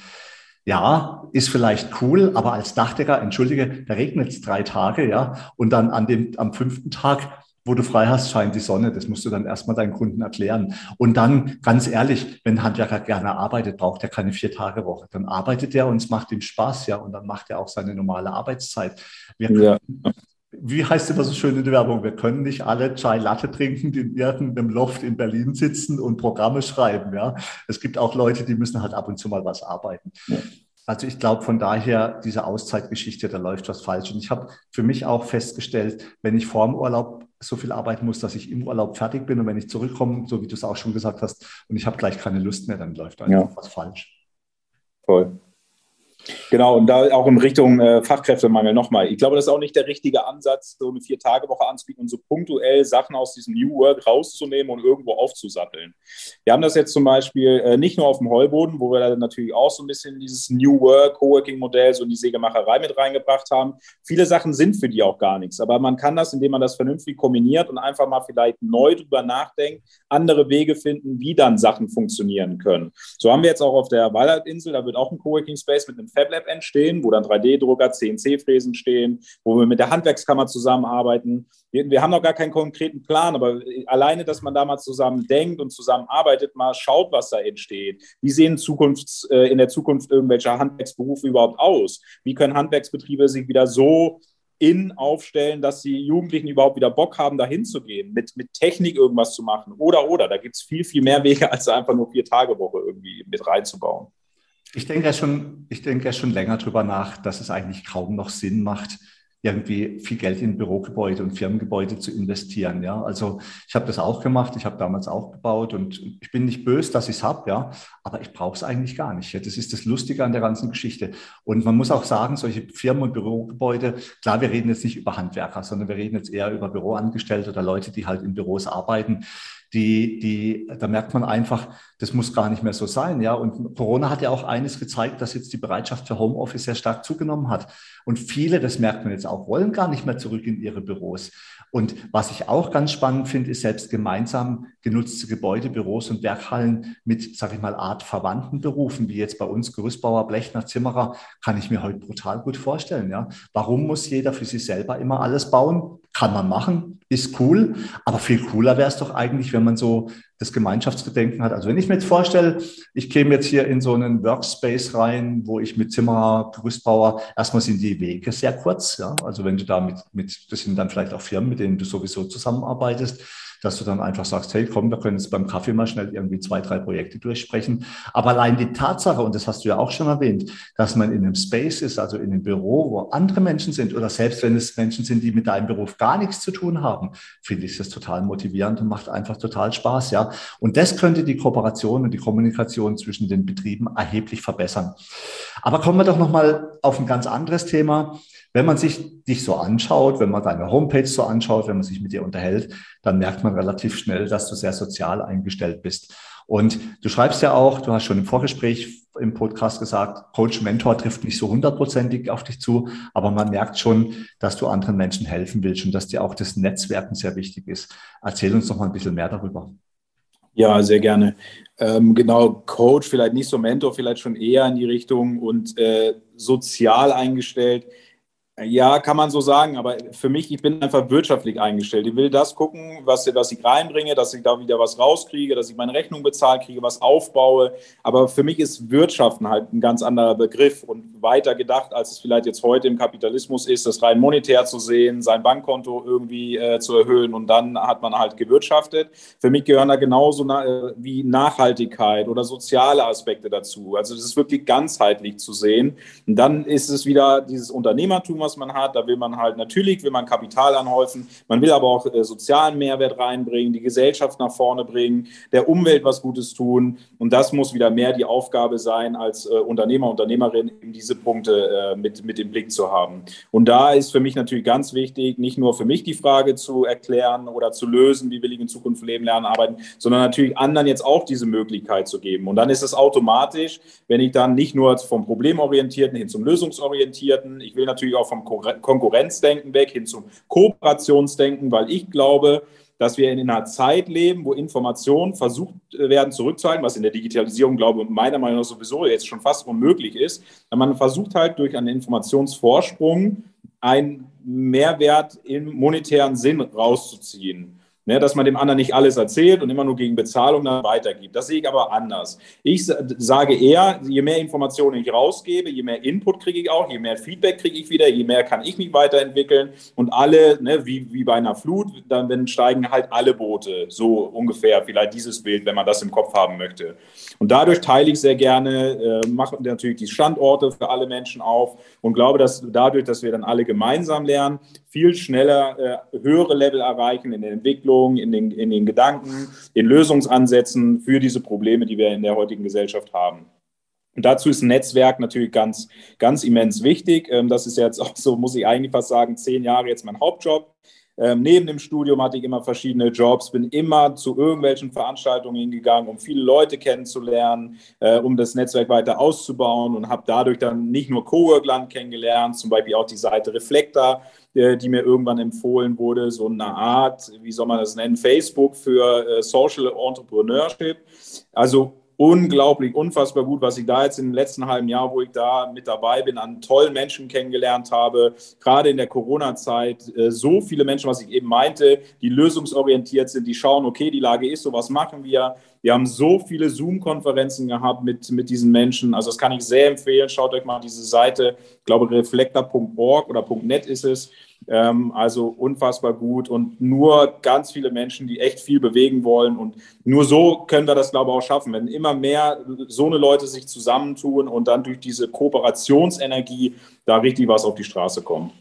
Ja, ist vielleicht cool, aber als Dachdecker, entschuldige, da regnet es drei Tage, ja, und dann an dem, am fünften Tag wo du frei hast, scheint die Sonne. Das musst du dann erstmal deinen Kunden erklären. Und dann, ganz ehrlich, wenn ein Handwerker gerne arbeitet, braucht er keine Vier-Tage-Woche. Dann arbeitet er und es macht ihm Spaß, ja. Und dann macht er auch seine normale Arbeitszeit. Wir ja. Wie heißt immer so schön in der Werbung? Wir können nicht alle Chai Latte trinken, die in irgendeinem Loft in Berlin sitzen und Programme schreiben, ja. Es gibt auch Leute, die müssen halt ab und zu mal was arbeiten. Ja. Also ich glaube von daher, diese Auszeitgeschichte, da läuft was falsch. Und ich habe für mich auch festgestellt, wenn ich vor dem Urlaub so viel arbeiten muss, dass ich im Urlaub fertig bin und wenn ich zurückkomme, so wie du es auch schon gesagt hast, und ich habe gleich keine Lust mehr, dann läuft einfach ja. was falsch. Voll. Genau, und da auch in Richtung äh, Fachkräftemangel nochmal. Ich glaube, das ist auch nicht der richtige Ansatz, so eine Vier-Tage-Woche anzubieten und so punktuell Sachen aus diesem New Work rauszunehmen und irgendwo aufzusatteln. Wir haben das jetzt zum Beispiel äh, nicht nur auf dem Heuboden, wo wir da natürlich auch so ein bisschen dieses New Work, Coworking-Modell, so in die Sägemacherei mit reingebracht haben. Viele Sachen sind für die auch gar nichts, aber man kann das, indem man das vernünftig kombiniert und einfach mal vielleicht neu drüber nachdenkt, andere Wege finden, wie dann Sachen funktionieren können. So haben wir jetzt auch auf der Wallertinsel, da wird auch ein Coworking-Space mit einem FabLab entstehen, wo dann 3D-Drucker, CNC-Fräsen stehen, wo wir mit der Handwerkskammer zusammenarbeiten. Wir, wir, haben noch gar keinen konkreten Plan, aber alleine, dass man da mal zusammen denkt und zusammenarbeitet, mal schaut, was da entsteht. Wie sehen Zukunfts, äh, in der Zukunft irgendwelche Handwerksberufe überhaupt aus? Wie können Handwerksbetriebe sich wieder so in aufstellen, dass die Jugendlichen überhaupt wieder Bock haben, da hinzugehen, mit, mit Technik irgendwas zu machen oder, oder. Da gibt es viel, viel mehr Wege, als einfach nur vier Tage Woche irgendwie mit reinzubauen. Ich denke ja schon, ich denke ja schon länger drüber nach, dass es eigentlich kaum noch Sinn macht, irgendwie viel Geld in Bürogebäude und Firmengebäude zu investieren. Ja, also ich habe das auch gemacht. Ich habe damals auch gebaut und ich bin nicht böse, dass ich es habe, ja, aber ich brauche es eigentlich gar nicht. Ja. Das ist das Lustige an der ganzen Geschichte. Und man muss auch sagen, solche Firmen und Bürogebäude, klar, wir reden jetzt nicht über Handwerker, sondern wir reden jetzt eher über Büroangestellte oder Leute, die halt in Büros arbeiten die, die, da merkt man einfach, das muss gar nicht mehr so sein. Ja, und Corona hat ja auch eines gezeigt, dass jetzt die Bereitschaft für Homeoffice sehr stark zugenommen hat. Und viele, das merkt man jetzt auch, wollen gar nicht mehr zurück in ihre Büros. Und was ich auch ganz spannend finde, ist selbst gemeinsam genutzte Gebäude, Büros und Werkhallen mit, sage ich mal, Art verwandten Berufen, wie jetzt bei uns Gerüstbauer, Blechner, Zimmerer, kann ich mir heute brutal gut vorstellen. Ja, warum muss jeder für sich selber immer alles bauen? Kann man machen, ist cool, aber viel cooler wäre es doch eigentlich, wenn man so das Gemeinschaftsgedenken hat. Also wenn ich mir jetzt vorstelle, ich käme jetzt hier in so einen Workspace rein, wo ich mit Zimmerer, Gerüstbauer, erstmal sind die Wege sehr kurz, ja. Also wenn du da mit, mit, das sind dann vielleicht auch Firmen, mit denen du sowieso zusammenarbeitest, dass du dann einfach sagst, hey, komm, wir können jetzt beim Kaffee mal schnell irgendwie zwei, drei Projekte durchsprechen. Aber allein die Tatsache, und das hast du ja auch schon erwähnt, dass man in einem Space ist, also in einem Büro, wo andere Menschen sind oder selbst wenn es Menschen sind, die mit deinem Beruf gar nichts zu tun haben, finde ich das total motivierend und macht einfach total Spaß, ja. Und das könnte die Kooperation und die Kommunikation zwischen den Betrieben erheblich verbessern. Aber kommen wir doch nochmal auf ein ganz anderes Thema. Wenn man sich dich so anschaut, wenn man deine Homepage so anschaut, wenn man sich mit dir unterhält, dann merkt man relativ schnell, dass du sehr sozial eingestellt bist. Und du schreibst ja auch, du hast schon im Vorgespräch im Podcast gesagt, Coach Mentor trifft nicht so hundertprozentig auf dich zu, aber man merkt schon, dass du anderen Menschen helfen willst und dass dir auch das Netzwerken sehr wichtig ist. Erzähl uns noch mal ein bisschen mehr darüber. Ja, sehr gerne. Ähm, genau, Coach, vielleicht nicht so Mentor, vielleicht schon eher in die Richtung und äh, sozial eingestellt. Ja, kann man so sagen, aber für mich, ich bin einfach wirtschaftlich eingestellt. Ich will das gucken, was, was ich reinbringe, dass ich da wieder was rauskriege, dass ich meine Rechnung bezahlt kriege, was aufbaue. Aber für mich ist Wirtschaften halt ein ganz anderer Begriff und weiter gedacht, als es vielleicht jetzt heute im Kapitalismus ist, das rein monetär zu sehen, sein Bankkonto irgendwie äh, zu erhöhen und dann hat man halt gewirtschaftet. Für mich gehören da genauso na, äh, wie Nachhaltigkeit oder soziale Aspekte dazu. Also das ist wirklich ganzheitlich zu sehen. Und dann ist es wieder dieses Unternehmertum, was man hat. Da will man halt natürlich, will man Kapital anhäufen, man will aber auch äh, sozialen Mehrwert reinbringen, die Gesellschaft nach vorne bringen, der Umwelt was Gutes tun. Und das muss wieder mehr die Aufgabe sein, als äh, Unternehmer, Unternehmerin eben diese Punkte äh, mit, mit im Blick zu haben. Und da ist für mich natürlich ganz wichtig, nicht nur für mich die Frage zu erklären oder zu lösen, wie will ich in Zukunft leben, lernen, arbeiten, sondern natürlich anderen jetzt auch diese Möglichkeit zu geben. Und dann ist es automatisch, wenn ich dann nicht nur vom Problemorientierten hin zum Lösungsorientierten, ich will natürlich auch vom Konkurrenzdenken weg hin zum Kooperationsdenken, weil ich glaube, dass wir in einer Zeit leben, wo Informationen versucht werden zurückzuhalten, was in der Digitalisierung, glaube ich, meiner Meinung nach sowieso jetzt schon fast unmöglich ist. Man versucht halt durch einen Informationsvorsprung einen Mehrwert im monetären Sinn rauszuziehen. Ne, dass man dem anderen nicht alles erzählt und immer nur gegen Bezahlung dann weitergibt. Das sehe ich aber anders. Ich sage eher, je mehr Informationen ich rausgebe, je mehr Input kriege ich auch, je mehr Feedback kriege ich wieder, je mehr kann ich mich weiterentwickeln und alle, ne, wie, wie bei einer Flut, dann, dann steigen halt alle Boote, so ungefähr vielleicht dieses Bild, wenn man das im Kopf haben möchte. Und dadurch teile ich sehr gerne, äh, mache natürlich die Standorte für alle Menschen auf und glaube, dass dadurch, dass wir dann alle gemeinsam lernen, viel schneller äh, höhere Level erreichen in der Entwicklung, in den, in den Gedanken, in Lösungsansätzen für diese Probleme, die wir in der heutigen Gesellschaft haben. Und dazu ist ein Netzwerk natürlich ganz, ganz immens wichtig. Ähm, das ist jetzt auch so, muss ich eigentlich fast sagen, zehn Jahre jetzt mein Hauptjob. Ähm, neben dem Studium hatte ich immer verschiedene Jobs, bin immer zu irgendwelchen Veranstaltungen hingegangen, um viele Leute kennenzulernen, äh, um das Netzwerk weiter auszubauen und habe dadurch dann nicht nur Coworkland kennengelernt, zum Beispiel auch die Seite Reflektor, äh, die mir irgendwann empfohlen wurde, so eine Art, wie soll man das nennen, Facebook für äh, Social Entrepreneurship. Also unglaublich, unfassbar gut, was ich da jetzt im letzten halben Jahr, wo ich da mit dabei bin, an tollen Menschen kennengelernt habe. Gerade in der Corona-Zeit äh, so viele Menschen, was ich eben meinte, die lösungsorientiert sind, die schauen, okay, die Lage ist so, was machen wir? Wir haben so viele Zoom-Konferenzen gehabt mit, mit diesen Menschen. Also das kann ich sehr empfehlen. Schaut euch mal diese Seite, ich glaube reflektor.org oder .net ist es. Ähm, also unfassbar gut und nur ganz viele Menschen, die echt viel bewegen wollen. Und nur so können wir das, glaube ich, auch schaffen. Wenn immer mehr so eine Leute sich zusammentun und dann durch diese Kooperationsenergie da richtig was auf die Straße kommt.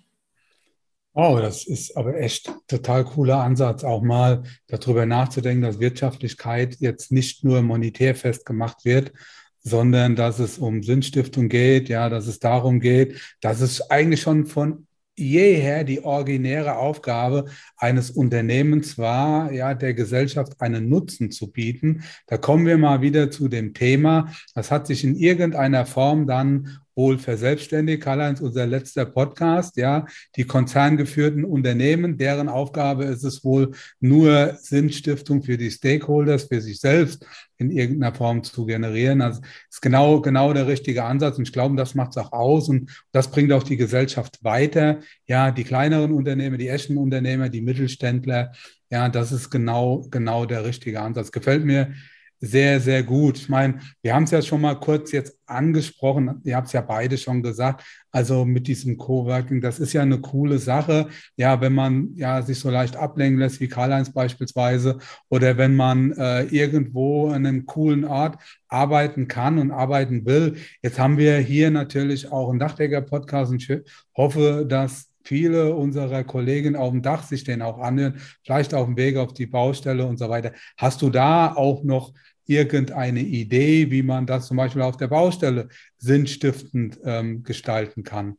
Oh, das ist aber echt total cooler Ansatz, auch mal darüber nachzudenken, dass Wirtschaftlichkeit jetzt nicht nur monetär festgemacht wird, sondern dass es um Sinnstiftung geht, ja, dass es darum geht, dass es eigentlich schon von jeher die originäre Aufgabe eines Unternehmens war, ja, der Gesellschaft einen Nutzen zu bieten. Da kommen wir mal wieder zu dem Thema. Das hat sich in irgendeiner Form dann wohl verselbstständigt. Karl-Heinz, unser letzter Podcast, ja, die konzerngeführten Unternehmen, deren Aufgabe ist es wohl nur Sinnstiftung für die Stakeholders, für sich selbst in irgendeiner Form zu generieren. Also ist genau, genau der richtige Ansatz und ich glaube, das macht es auch aus und das bringt auch die Gesellschaft weiter. Ja, die kleineren Unternehmen, die echten Unternehmer, die Mittelständler, ja, das ist genau, genau der richtige Ansatz. Gefällt mir sehr, sehr gut. Ich meine, wir haben es ja schon mal kurz jetzt angesprochen, ihr habt es ja beide schon gesagt, also mit diesem Coworking, das ist ja eine coole Sache. Ja, wenn man ja sich so leicht ablenken lässt, wie Karl-Heinz beispielsweise, oder wenn man äh, irgendwo an einem coolen Ort arbeiten kann und arbeiten will. Jetzt haben wir hier natürlich auch einen Dachdecker-Podcast und ich hoffe, dass viele unserer Kollegen auf dem Dach sich den auch anhören, vielleicht auf dem Weg auf die Baustelle und so weiter. Hast du da auch noch irgendeine Idee, wie man das zum Beispiel auf der Baustelle sinnstiftend ähm, gestalten kann?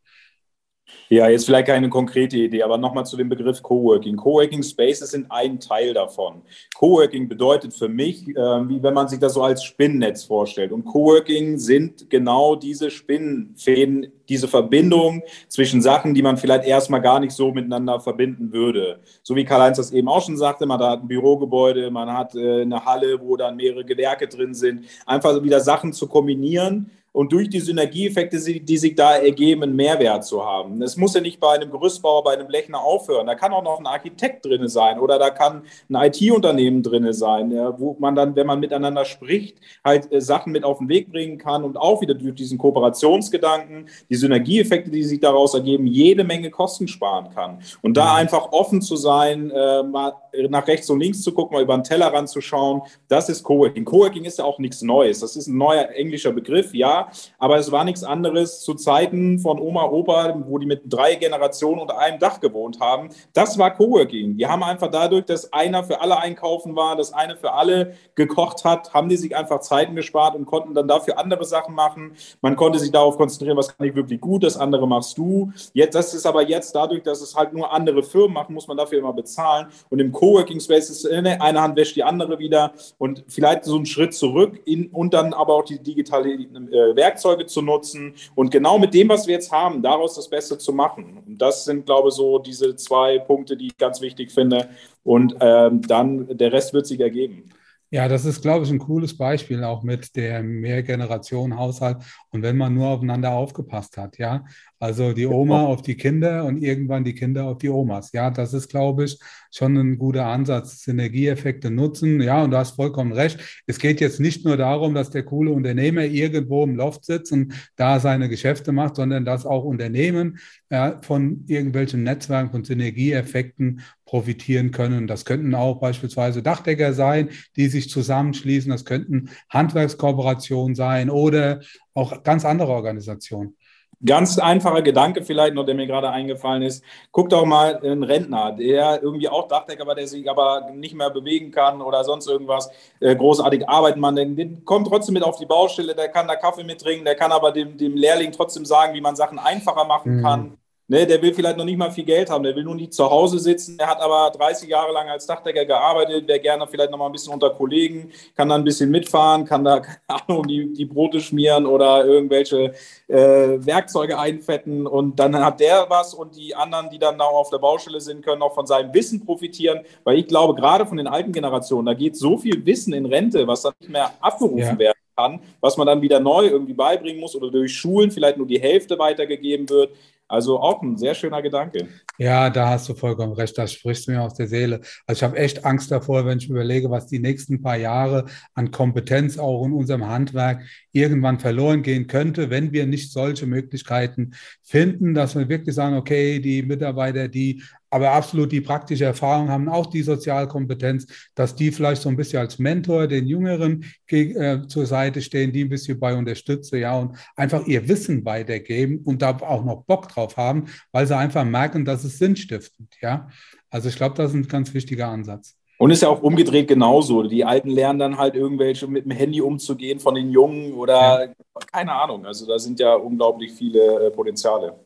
Ja, jetzt vielleicht keine konkrete Idee, aber nochmal zu dem Begriff Coworking. Coworking Spaces sind ein Teil davon. Coworking bedeutet für mich, äh, wie wenn man sich das so als Spinnennetz vorstellt. Und Coworking sind genau diese Spinnenfäden, diese Verbindung zwischen Sachen, die man vielleicht erstmal gar nicht so miteinander verbinden würde. So wie Karl-Heinz das eben auch schon sagte, man hat ein Bürogebäude, man hat äh, eine Halle, wo dann mehrere Gewerke drin sind. Einfach wieder Sachen zu kombinieren und durch die Synergieeffekte, die sich da ergeben, einen Mehrwert zu haben. Es muss ja nicht bei einem Gerüstbauer, bei einem Lechner aufhören. Da kann auch noch ein Architekt drin sein oder da kann ein IT-Unternehmen drin sein, wo man dann, wenn man miteinander spricht, halt äh, Sachen mit auf den Weg bringen kann und auch wieder durch diesen Kooperationsgedanken, die Synergieeffekte, die sich daraus ergeben, jede Menge Kosten sparen kann. Und da mhm. einfach offen zu sein, äh, mal nach rechts und links zu gucken, mal über den Tellerrand zu schauen, das ist Coworking. Coworking ist ja auch nichts Neues. Das ist ein neuer englischer Begriff, ja, aber es war nichts anderes zu Zeiten von Oma, Opa, wo die mit drei Generationen unter einem Dach gewohnt haben. Das war Coworking. Die haben einfach dadurch, dass einer für alle einkaufen war, dass eine für alle gekocht hat, haben die sich einfach Zeiten gespart und konnten dann dafür andere Sachen machen. Man konnte sich darauf konzentrieren, was kann ich wirklich gut, das andere machst du. Jetzt, das ist aber jetzt dadurch, dass es halt nur andere Firmen machen, muss man dafür immer bezahlen. Und im Coworking Space ist eine Hand wäscht die andere wieder und vielleicht so einen Schritt zurück in, und dann aber auch die digitale äh, Werkzeuge zu nutzen und genau mit dem, was wir jetzt haben, daraus das Beste zu machen. Und das sind, glaube ich, so diese zwei Punkte, die ich ganz wichtig finde. Und ähm, dann der Rest wird sich ergeben. Ja, das ist, glaube ich, ein cooles Beispiel auch mit der Mehrgenerationen-Haushalt und wenn man nur aufeinander aufgepasst hat, ja. Also die Oma auf die Kinder und irgendwann die Kinder auf die Omas. Ja, das ist, glaube ich, schon ein guter Ansatz. Synergieeffekte nutzen. Ja, und du hast vollkommen recht. Es geht jetzt nicht nur darum, dass der coole Unternehmer irgendwo im Loft sitzt und da seine Geschäfte macht, sondern dass auch Unternehmen ja, von irgendwelchen Netzwerken, von Synergieeffekten profitieren können. Das könnten auch beispielsweise Dachdecker sein, die sich zusammenschließen. Das könnten Handwerkskooperationen sein oder auch ganz andere Organisationen. Ganz einfacher Gedanke vielleicht noch, der mir gerade eingefallen ist. Guck doch mal einen Rentner, der irgendwie auch Dachdecker war, der sich aber nicht mehr bewegen kann oder sonst irgendwas, äh, großartig arbeiten man, den, den kommt trotzdem mit auf die Baustelle, der kann da Kaffee mittrinken, der kann aber dem, dem Lehrling trotzdem sagen, wie man Sachen einfacher machen mhm. Ne, der will vielleicht noch nicht mal viel Geld haben, der will nur nicht zu Hause sitzen. Der hat aber 30 Jahre lang als Dachdecker gearbeitet, wäre gerne vielleicht noch mal ein bisschen unter Kollegen, kann da ein bisschen mitfahren, kann da, *laughs* keine Ahnung, die, die Brote schmieren oder irgendwelche äh, Werkzeuge einfetten und dann hat der was und die anderen, die dann auch auf der Baustelle sind, können auch von seinem Wissen profitieren, weil ich glaube, gerade von den alten Generationen, da geht so viel Wissen in Rente, was dann nicht mehr abgerufen ja. werden kann, was man dann wieder neu irgendwie beibringen muss oder durch Schulen vielleicht nur die Hälfte weitergegeben wird. Also auch ein sehr schöner Gedanke. Ja, da hast du vollkommen recht. Das sprichst du mir aus der Seele. Also ich habe echt Angst davor, wenn ich überlege, was die nächsten paar Jahre an Kompetenz auch in unserem Handwerk irgendwann verloren gehen könnte, wenn wir nicht solche Möglichkeiten finden, dass wir wirklich sagen, okay, die Mitarbeiter, die aber absolut die praktische Erfahrung haben, auch die Sozialkompetenz, dass die vielleicht so ein bisschen als Mentor den Jüngeren äh, zur Seite stehen, die ein bisschen bei unterstützen, ja, und einfach ihr Wissen weitergeben und da auch noch Bock drauf haben, weil sie einfach merken, dass es sinnstiftend, ja. Also ich glaube, das ist ein ganz wichtiger Ansatz. Und ist ja auch umgedreht genauso. Die Alten lernen dann halt irgendwelche mit dem Handy umzugehen von den Jungen oder ja. keine Ahnung. Also da sind ja unglaublich viele äh, Potenziale.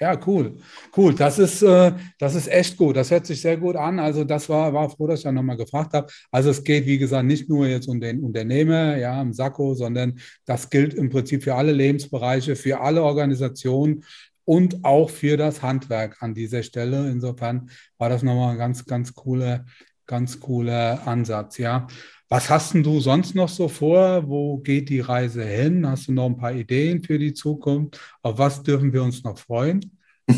Ja, cool. Cool. Das ist, äh, das ist echt gut. Das hört sich sehr gut an. Also, das war, war froh, dass ich dann nochmal gefragt habe. Also, es geht, wie gesagt, nicht nur jetzt um den Unternehmer, ja, im Sakko, sondern das gilt im Prinzip für alle Lebensbereiche, für alle Organisationen und auch für das Handwerk an dieser Stelle. Insofern war das nochmal ein ganz, ganz cooler, ganz cooler Ansatz, ja. Was hast du sonst noch so vor? Wo geht die Reise hin? Hast du noch ein paar Ideen für die Zukunft? Auf was dürfen wir uns noch freuen? *laughs*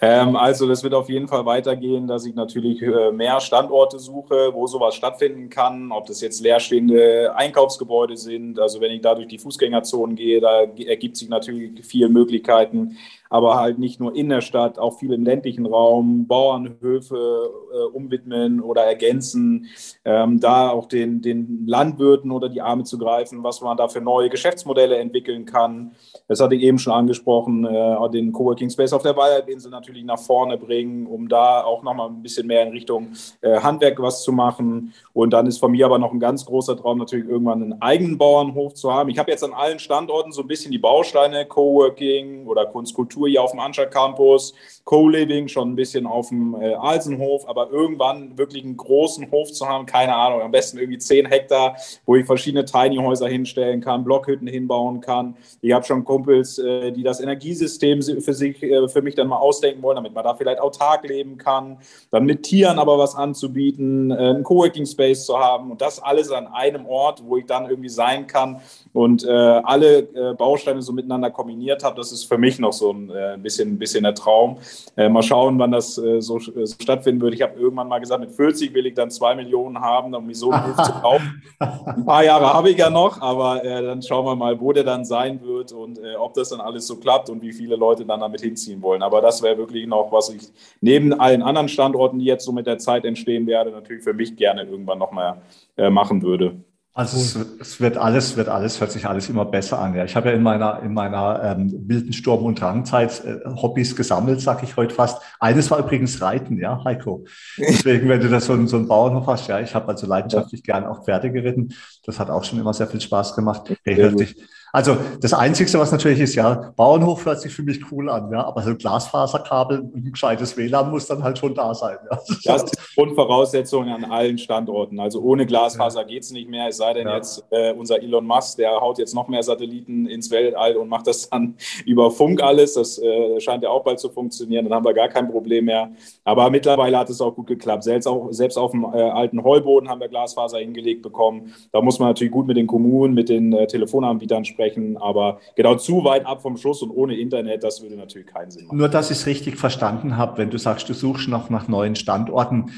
ähm, also das wird auf jeden Fall weitergehen, dass ich natürlich äh, mehr Standorte suche, wo sowas stattfinden kann. Ob das jetzt leerstehende Einkaufsgebäude sind. Also wenn ich da durch die Fußgängerzonen gehe, da ergibt sich natürlich viele Möglichkeiten aber halt nicht nur in der Stadt, auch viel im ländlichen Raum, Bauernhöfe äh, umwidmen oder ergänzen, ähm, da auch den, den Landwirten oder die Arme zu greifen, was man da für neue Geschäftsmodelle entwickeln kann. Das hatte ich eben schon angesprochen, äh, den Coworking Space auf der Waldhalbinsel natürlich nach vorne bringen, um da auch nochmal ein bisschen mehr in Richtung äh, Handwerk was zu machen. Und dann ist von mir aber noch ein ganz großer Traum, natürlich irgendwann einen eigenen Bauernhof zu haben. Ich habe jetzt an allen Standorten so ein bisschen die Bausteine, Coworking oder Kunstkultur hier auf dem Anstalt Campus, Co-Living schon ein bisschen auf dem äh, Alsenhof, aber irgendwann wirklich einen großen Hof zu haben, keine Ahnung, am besten irgendwie 10 Hektar, wo ich verschiedene Tiny Häuser hinstellen kann, Blockhütten hinbauen kann. Ich habe schon Kumpels, äh, die das Energiesystem für sich, äh, für mich dann mal ausdenken wollen, damit man da vielleicht autark leben kann, dann mit Tieren aber was anzubieten, äh, einen Coworking Space zu haben und das alles an einem Ort, wo ich dann irgendwie sein kann und äh, alle äh, Bausteine so miteinander kombiniert habe. Das ist für mich noch so ein äh, bisschen, ein bisschen der Traum. Äh, mal schauen, wann das äh, so, so, stattfinden wird. Ich habe irgendwann mal gesagt, mit 40 will ich dann zwei Millionen haben, um mich so einen Hof zu *laughs* kaufen. Ein paar Jahre habe ich ja noch, aber äh, dann schauen wir mal, wo der dann sein wird und ob das dann alles so klappt und wie viele Leute dann damit hinziehen wollen. Aber das wäre wirklich noch, was ich neben allen anderen Standorten, die jetzt so mit der Zeit entstehen werde, natürlich für mich gerne irgendwann noch mal machen würde. Also es, es, wird alles, wird alles, hört sich alles immer besser an. Ja, ich habe ja in meiner in meiner ähm, wilden Sturm- und Drangzeit äh, Hobbys gesammelt, sag ich heute fast. Eines war übrigens Reiten, ja, Heiko. *laughs* Deswegen, wenn du da so, so einen Bauernhof hast, ja, ich habe also leidenschaftlich ja. gern auch Pferde geritten. Das hat auch schon immer sehr viel Spaß gemacht. Hey, hört sich, also das Einzige, was natürlich ist, ja, Bauernhof hört sich für mich cool an, ja, aber so Glasfaserkabel und ein gescheites WLAN muss dann halt schon da sein. Ja. Das ist Grundvoraussetzung an allen Standorten. Also ohne Glasfaser ja. geht es nicht mehr, es sei denn ja. jetzt äh, unser Elon Musk, der haut jetzt noch mehr Satelliten ins Weltall und macht das dann *laughs* über Funk alles. Das äh, scheint ja auch bald zu funktionieren, dann haben wir gar kein Problem mehr. Aber mittlerweile hat es auch gut geklappt. Selbst, auch, selbst auf dem äh, alten Heuboden haben wir Glasfaser hingelegt bekommen. Da muss man natürlich gut mit den Kommunen, mit den äh, Telefonanbietern sprechen sprechen. Aber genau zu weit ab vom Schuss und ohne Internet, das würde natürlich keinen Sinn machen. Nur, dass ich es richtig verstanden habe, wenn du sagst, du suchst noch nach neuen Standorten,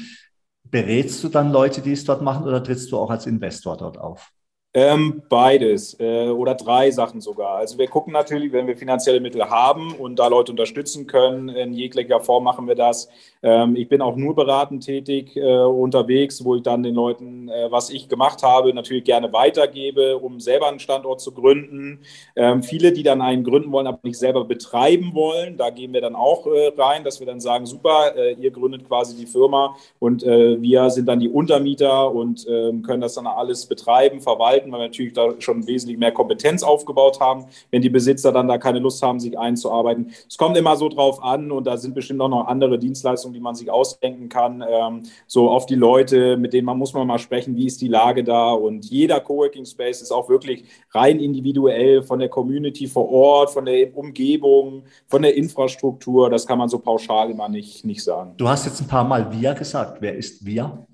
berätst du dann Leute, die es dort machen oder trittst du auch als Investor dort auf? Ähm, beides äh, oder drei Sachen sogar. Also wir gucken natürlich, wenn wir finanzielle Mittel haben und da Leute unterstützen können, in jeglicher Form machen wir das. Ähm, ich bin auch nur beratend tätig äh, unterwegs, wo ich dann den Leuten, äh, was ich gemacht habe, natürlich gerne weitergebe, um selber einen Standort zu gründen. Ähm, viele, die dann einen gründen wollen, aber nicht selber betreiben wollen, da gehen wir dann auch äh, rein, dass wir dann sagen, super, äh, ihr gründet quasi die Firma und äh, wir sind dann die Untermieter und ähm, können das dann alles betreiben, verwalten, weil wir natürlich da schon wesentlich mehr Kompetenz aufgebaut haben, wenn die Besitzer dann da keine Lust haben, sich einzuarbeiten. Es kommt immer so drauf an und da sind bestimmt auch noch andere Dienstleistungen, die man sich ausdenken kann. Ähm, so auf die Leute, mit denen man muss man mal sprechen, wie ist die Lage da und jeder Coworking Space ist auch wirklich rein individuell von der Community vor Ort, von der Umgebung, von der Infrastruktur. Das kann man so pauschal immer nicht, nicht sagen. Du hast jetzt ein paar Mal wir gesagt. Wer ist wir?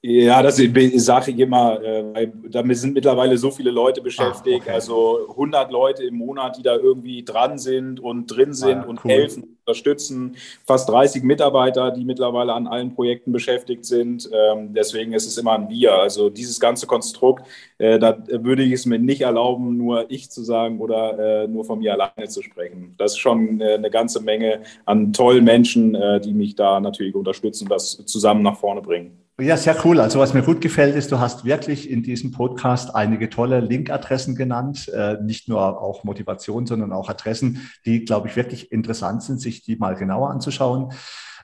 Ja, das sage ich immer, äh, weil damit sind mittlerweile so viele Leute beschäftigt, ah, okay. also 100 Leute im Monat, die da irgendwie dran sind und drin sind ah, und cool. helfen, unterstützen, fast 30 Mitarbeiter, die mittlerweile an allen Projekten beschäftigt sind. Ähm, deswegen ist es immer ein Wir. Also dieses ganze Konstrukt, äh, da würde ich es mir nicht erlauben, nur ich zu sagen oder äh, nur von mir alleine zu sprechen. Das ist schon eine ganze Menge an tollen Menschen, die mich da natürlich unterstützen und das zusammen nach vorne bringen. Ja, sehr cool. Also was mir gut gefällt, ist, du hast wirklich in diesem Podcast einige tolle Linkadressen genannt. Äh, nicht nur auch Motivation, sondern auch Adressen, die, glaube ich, wirklich interessant sind, sich die mal genauer anzuschauen.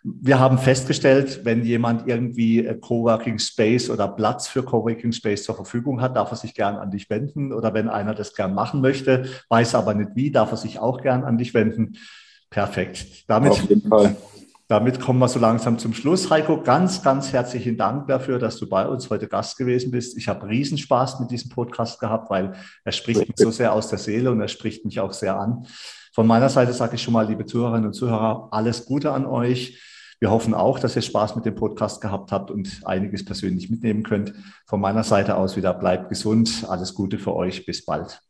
Wir haben festgestellt, wenn jemand irgendwie Coworking Space oder Platz für Coworking Space zur Verfügung hat, darf er sich gern an dich wenden. Oder wenn einer das gern machen möchte, weiß aber nicht wie, darf er sich auch gern an dich wenden. Perfekt. Damit Auf jeden Fall. Damit kommen wir so langsam zum Schluss. Heiko, ganz, ganz herzlichen Dank dafür, dass du bei uns heute Gast gewesen bist. Ich habe Riesenspaß mit diesem Podcast gehabt, weil er spricht mich so sehr aus der Seele und er spricht mich auch sehr an. Von meiner Seite sage ich schon mal, liebe Zuhörerinnen und Zuhörer, alles Gute an euch. Wir hoffen auch, dass ihr Spaß mit dem Podcast gehabt habt und einiges persönlich mitnehmen könnt. Von meiner Seite aus wieder bleibt gesund. Alles Gute für euch. Bis bald.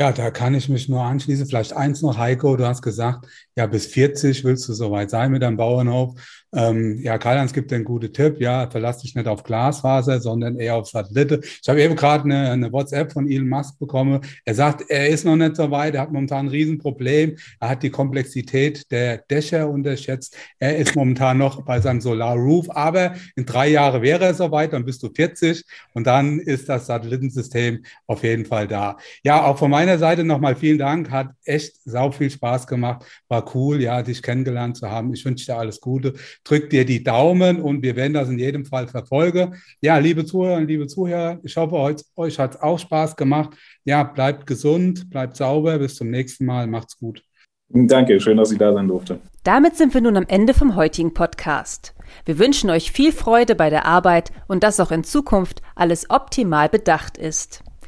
Ja, da kann ich mich nur anschließen. Vielleicht eins noch, Heiko, du hast gesagt, ja, bis 40 willst du soweit sein mit deinem Bauernhof. Ähm, ja, Karl-Heinz gibt einen guten Tipp. Ja, verlass dich nicht auf Glasfaser, sondern eher auf Satellite. Ich habe eben gerade eine, eine, WhatsApp von Elon Musk bekommen. Er sagt, er ist noch nicht so weit. Er hat momentan ein Riesenproblem. Er hat die Komplexität der Dächer unterschätzt. Er ist momentan noch bei seinem Solar Roof. Aber in drei Jahren wäre er soweit. Dann bist du 40 und dann ist das Satellitensystem auf jeden Fall da. Ja, auch von meiner Seite nochmal vielen Dank. Hat echt sau viel Spaß gemacht. War cool, ja, dich kennengelernt zu haben. Ich wünsche dir alles Gute drückt dir die Daumen und wir werden das in jedem Fall verfolgen. Ja, liebe Zuhörer liebe Zuhörer, ich hoffe, euch, euch hat es auch Spaß gemacht. Ja, bleibt gesund, bleibt sauber. Bis zum nächsten Mal. Macht's gut. Danke, schön, dass ich da sein durfte. Damit sind wir nun am Ende vom heutigen Podcast. Wir wünschen euch viel Freude bei der Arbeit und dass auch in Zukunft alles optimal bedacht ist.